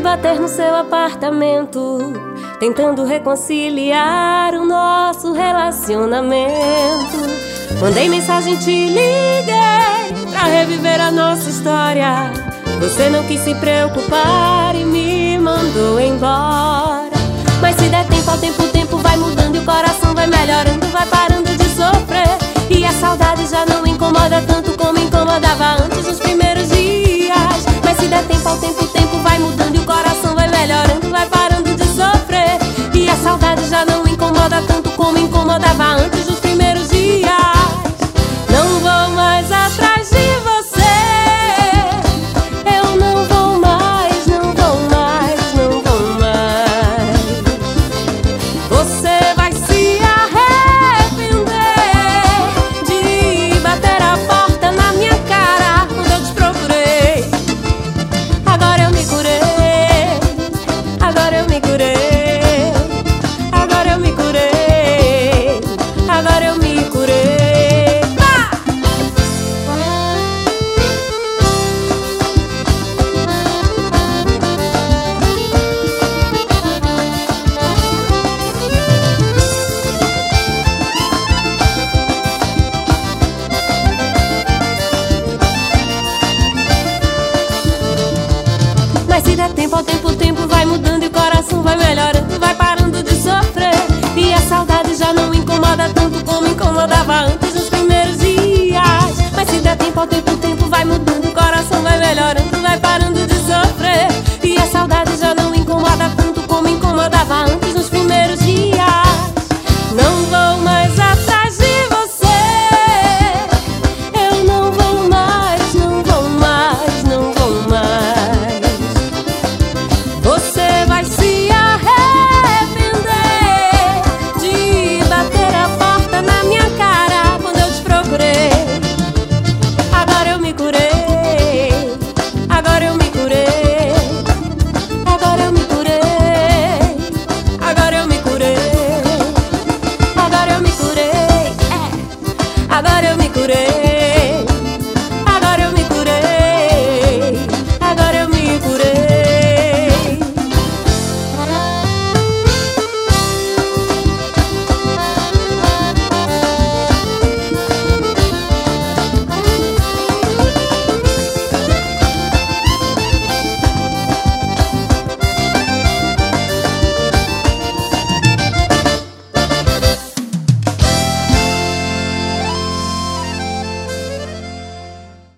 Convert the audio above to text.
bater no seu apartamento, tentando reconciliar o nosso relacionamento. Mandei mensagem, te liguei pra reviver a nossa história. Você não quis se preocupar e me mandou embora. Mas se der tempo ao tempo, o tempo vai mudando e o coração vai melhorando, vai parando de sofrer. E a saudade já não incomoda tanto como incomodava antes nos primeiros tempo ao tempo, o tempo vai mudando e o coração vai melhorando, vai parando de sofrer. E a saudade já não incomoda tanto como incomodava antes Tempo ao tempo, o tempo vai mudando e o coração vai melhorando, vai parando de sofrer. E a saudade já não incomoda tanto como incomodava antes nos primeiros dias. Mas se der tempo ao tempo, o tempo vai mudando, o coração vai melhorando.